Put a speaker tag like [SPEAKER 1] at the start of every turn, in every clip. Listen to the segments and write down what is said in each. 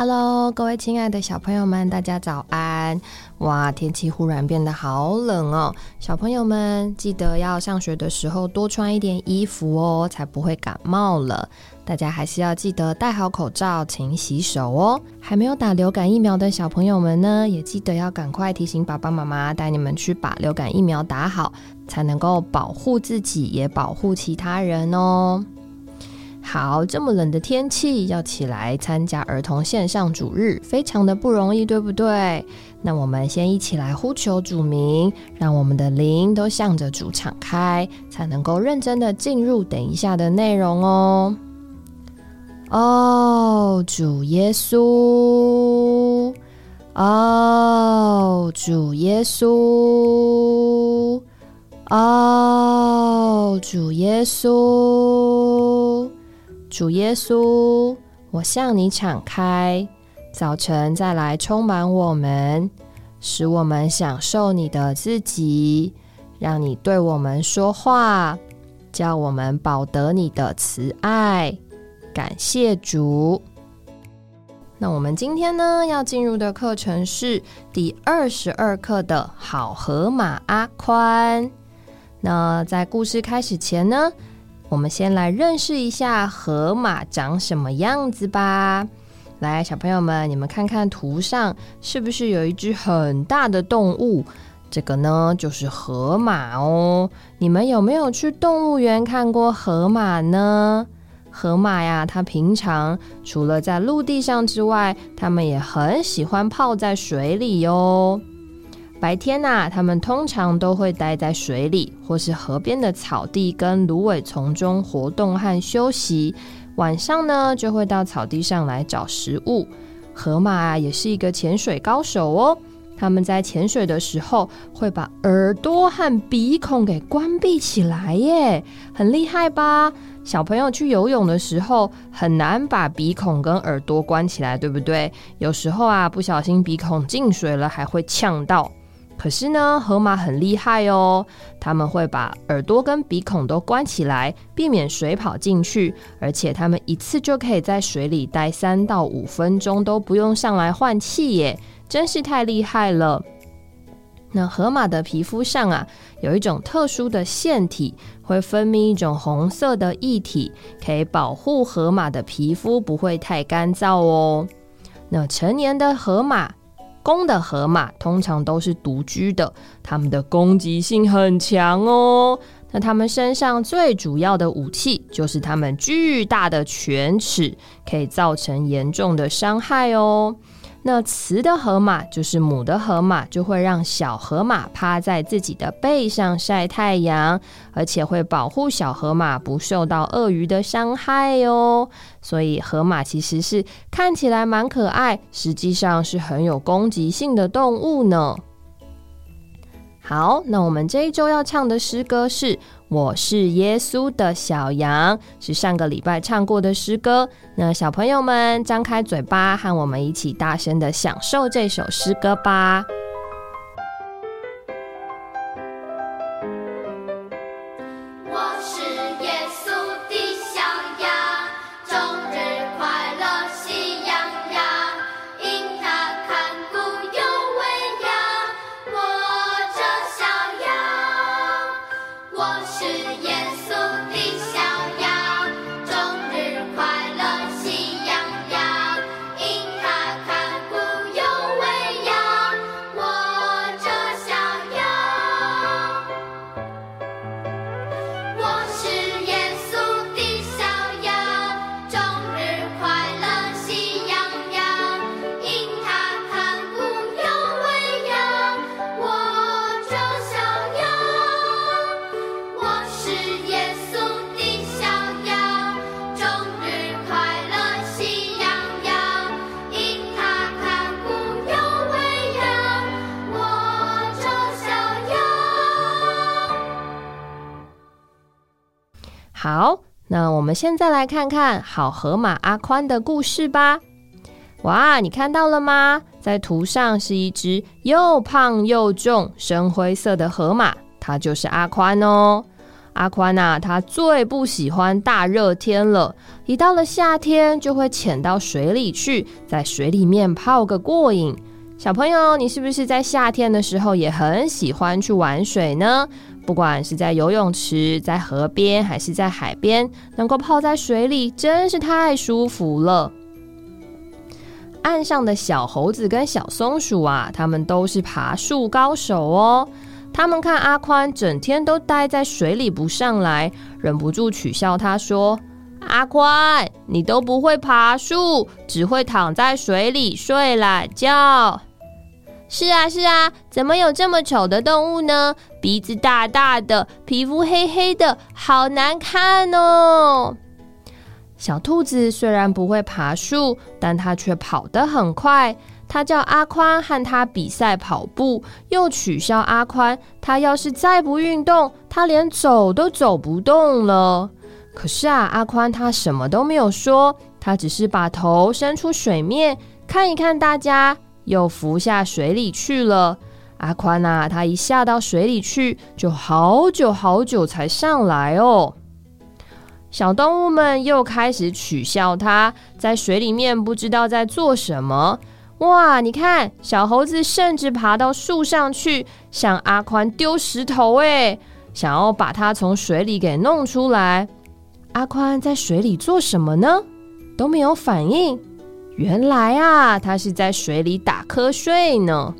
[SPEAKER 1] Hello，各位亲爱的小朋友们，大家早安！哇，天气忽然变得好冷哦，小朋友们记得要上学的时候多穿一点衣服哦，才不会感冒了。大家还是要记得戴好口罩，勤洗手哦。还没有打流感疫苗的小朋友们呢，也记得要赶快提醒爸爸妈妈带你们去把流感疫苗打好，才能够保护自己，也保护其他人哦。好，这么冷的天气要起来参加儿童线上主日，非常的不容易，对不对？那我们先一起来呼求主名，让我们的灵都向着主敞开，才能够认真的进入等一下的内容哦。哦，主耶稣，哦，主耶稣，哦，主耶稣。主耶稣，我向你敞开，早晨再来充满我们，使我们享受你的自己，让你对我们说话，叫我们保得你的慈爱。感谢主。那我们今天呢要进入的课程是第二十二课的好河马阿宽。那在故事开始前呢？我们先来认识一下河马长什么样子吧。来，小朋友们，你们看看图上是不是有一只很大的动物？这个呢，就是河马哦。你们有没有去动物园看过河马呢？河马呀，它平常除了在陆地上之外，它们也很喜欢泡在水里哟。白天呐，它们通常都会待在水里，或是河边的草地跟芦苇丛中活动和休息。晚上呢，就会到草地上来找食物。河马也是一个潜水高手哦。他们在潜水的时候，会把耳朵和鼻孔给关闭起来耶，很厉害吧？小朋友去游泳的时候，很难把鼻孔跟耳朵关起来，对不对？有时候啊，不小心鼻孔进水了，还会呛到。可是呢，河马很厉害哦，他们会把耳朵跟鼻孔都关起来，避免水跑进去，而且他们一次就可以在水里待三到五分钟都不用上来换气耶，真是太厉害了。那河马的皮肤上啊，有一种特殊的腺体，会分泌一种红色的液体，可以保护河马的皮肤不会太干燥哦。那成年的河马。公的河马通常都是独居的，它们的攻击性很强哦。那它们身上最主要的武器就是它们巨大的犬齿，可以造成严重的伤害哦。那雌的河马就是母的河马，就会让小河马趴在自己的背上晒太阳，而且会保护小河马不受到鳄鱼的伤害哦。所以河马其实是看起来蛮可爱，实际上是很有攻击性的动物呢。好，那我们这一周要唱的诗歌是。我是耶稣的小羊，是上个礼拜唱过的诗歌。那小朋友们张开嘴巴，和我们一起大声的享受这首诗歌吧。好，那我们现在来看看好河马阿宽的故事吧。哇，你看到了吗？在图上是一只又胖又重、深灰色的河马，它就是阿宽哦。阿宽呐，他最不喜欢大热天了，一到了夏天就会潜到水里去，在水里面泡个过瘾。小朋友，你是不是在夏天的时候也很喜欢去玩水呢？不管是在游泳池、在河边，还是在海边，能够泡在水里，真是太舒服了。岸上的小猴子跟小松鼠啊，他们都是爬树高手哦。他们看阿宽整天都待在水里不上来，忍不住取笑他说：“阿宽，你都不会爬树，只会躺在水里睡懒觉。”是啊，是啊，怎么有这么丑的动物呢？鼻子大大的，皮肤黑黑的，好难看哦。小兔子虽然不会爬树，但它却跑得很快。它叫阿宽和它比赛跑步，又取笑阿宽，它要是再不运动，它连走都走不动了。可是啊，阿宽他什么都没有说，他只是把头伸出水面看一看大家。又浮下水里去了。阿宽呐，他一下到水里去，就好久好久才上来哦。小动物们又开始取笑他，在水里面不知道在做什么。哇，你看，小猴子甚至爬到树上去，向阿宽丢石头，哎，想要把它从水里给弄出来。阿宽在水里做什么呢？都没有反应。原来啊，他是在水里打瞌睡呢。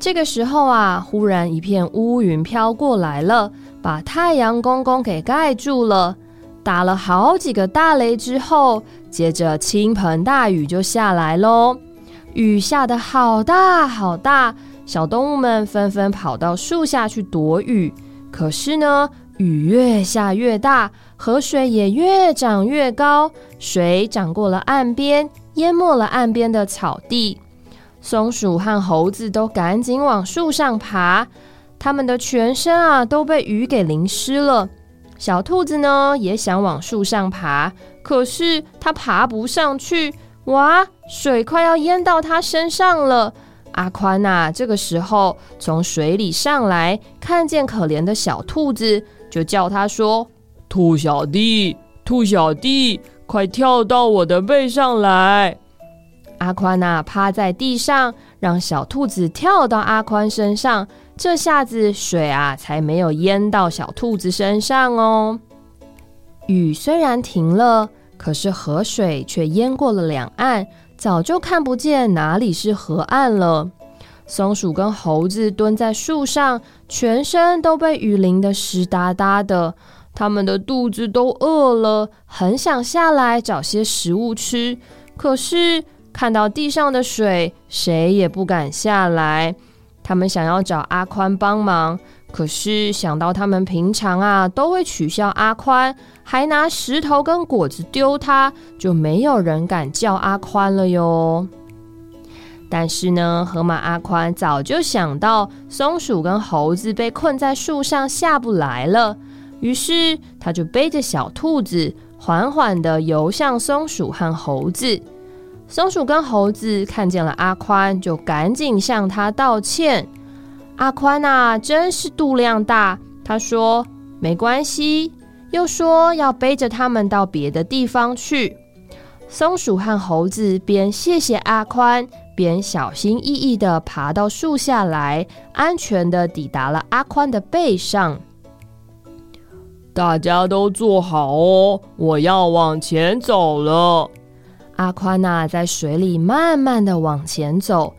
[SPEAKER 1] 这个时候啊，忽然一片乌云飘过来了，把太阳公公给盖住了。打了好几个大雷之后，接着倾盆大雨就下来喽。雨下的好大好大，小动物们纷纷跑到树下去躲雨。可是呢，雨越下越大。河水也越涨越高，水涨过了岸边，淹没了岸边的草地。松鼠和猴子都赶紧往树上爬，它们的全身啊都被雨给淋湿了。小兔子呢也想往树上爬，可是它爬不上去。哇，水快要淹到它身上了！阿宽呐，这个时候从水里上来，看见可怜的小兔子，就叫它说。兔小弟，兔小弟，快跳到我的背上来！阿宽呐，趴在地上，让小兔子跳到阿宽身上。这下子水啊，才没有淹到小兔子身上哦。雨虽然停了，可是河水却淹过了两岸，早就看不见哪里是河岸了。松鼠跟猴子蹲在树上，全身都被雨淋得湿哒哒的。他们的肚子都饿了，很想下来找些食物吃。可是看到地上的水，谁也不敢下来。他们想要找阿宽帮忙，可是想到他们平常啊都会取笑阿宽，还拿石头跟果子丢他，就没有人敢叫阿宽了哟。但是呢，河马阿宽早就想到松鼠跟猴子被困在树上下不来了。于是，他就背着小兔子，缓缓的游向松鼠和猴子。松鼠跟猴子看见了阿宽，就赶紧向他道歉。阿宽呐，真是肚量大。他说：“没关系。”又说要背着他们到别的地方去。松鼠和猴子边谢谢阿宽，边小心翼翼的爬到树下来，安全的抵达了阿宽的背上。
[SPEAKER 2] 大家都坐好哦，我要往前走了。
[SPEAKER 1] 阿宽呐，在水里慢慢的往前走，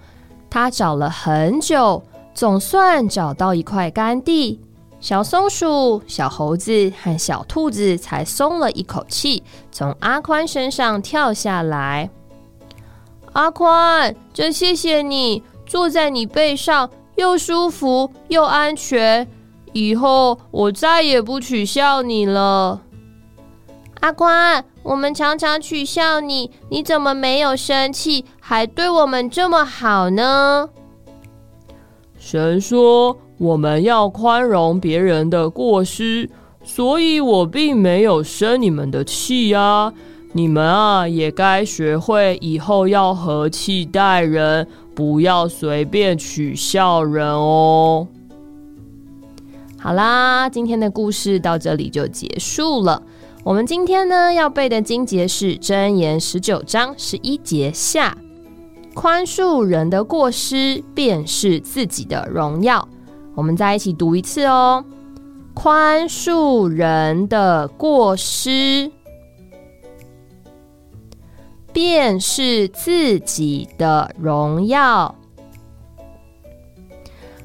[SPEAKER 1] 他找了很久，总算找到一块干地。小松鼠、小猴子和小兔子才松了一口气，从阿宽身上跳下来。阿宽，真谢谢你，坐在你背上又舒服又安全。以后我再也不取笑你了，
[SPEAKER 3] 阿宽。我们常常取笑你，你怎么没有生气，还对我们这么好呢？
[SPEAKER 2] 神说我们要宽容别人的过失，所以我并没有生你们的气呀。你们啊，也该学会以后要和气待人，不要随便取笑人哦。
[SPEAKER 1] 好啦，今天的故事到这里就结束了。我们今天呢要背的经节是箴言十九章十一节下，宽恕人的过失，便是自己的荣耀。我们再一起读一次哦，宽恕人的过失。便是自己的荣耀。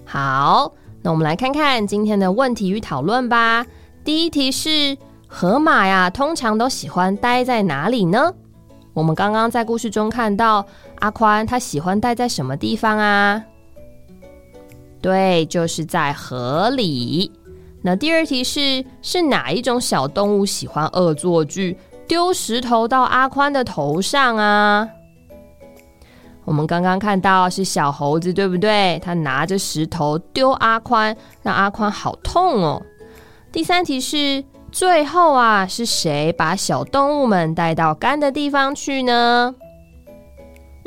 [SPEAKER 1] 好，那我们来看看今天的问题与讨论吧。第一题是：河马呀，通常都喜欢待在哪里呢？我们刚刚在故事中看到阿宽，他喜欢待在什么地方啊？对，就是在河里。那第二题是：是哪一种小动物喜欢恶作剧？丢石头到阿宽的头上啊！我们刚刚看到是小猴子，对不对？他拿着石头丢阿宽，让阿宽好痛哦。第三题是最后啊，是谁把小动物们带到干的地方去呢？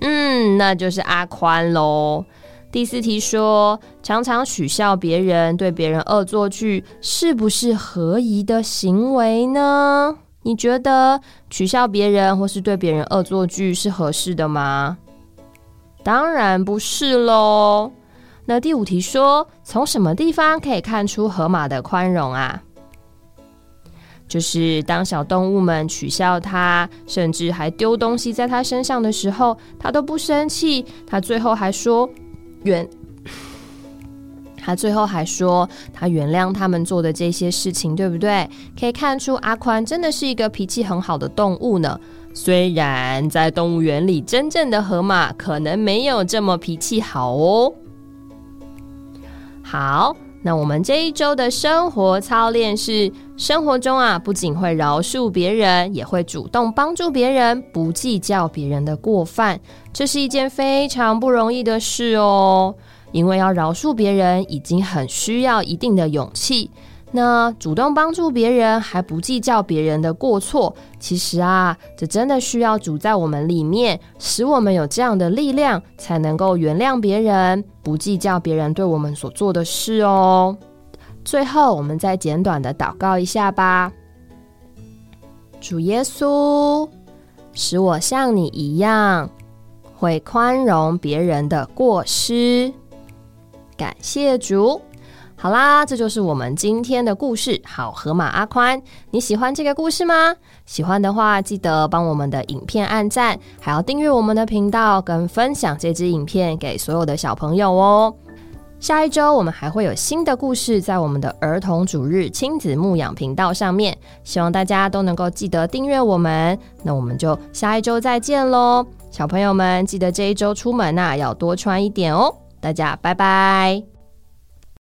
[SPEAKER 1] 嗯，那就是阿宽喽。第四题说，常常取笑别人，对别人恶作剧，是不是合宜的行为呢？你觉得取笑别人或是对别人恶作剧是合适的吗？当然不是喽。那第五题说，从什么地方可以看出河马的宽容啊？就是当小动物们取笑它，甚至还丢东西在它身上的时候，它都不生气。它最后还说：“原。”他最后还说，他原谅他们做的这些事情，对不对？可以看出阿宽真的是一个脾气很好的动物呢。虽然在动物园里，真正的河马可能没有这么脾气好哦。好，那我们这一周的生活操练是：生活中啊，不仅会饶恕别人，也会主动帮助别人，不计较别人的过犯。这是一件非常不容易的事哦。因为要饶恕别人，已经很需要一定的勇气。那主动帮助别人，还不计较别人的过错，其实啊，这真的需要主在我们里面，使我们有这样的力量，才能够原谅别人，不计较别人对我们所做的事哦。最后，我们再简短的祷告一下吧。主耶稣，使我像你一样，会宽容别人的过失。感谢主，好啦，这就是我们今天的故事。好，河马阿宽，你喜欢这个故事吗？喜欢的话，记得帮我们的影片按赞，还要订阅我们的频道，跟分享这支影片给所有的小朋友哦。下一周我们还会有新的故事在我们的儿童主日亲子牧养频道上面，希望大家都能够记得订阅我们。那我们就下一周再见喽，小朋友们记得这一周出门呐要多穿一点哦。大家拜拜。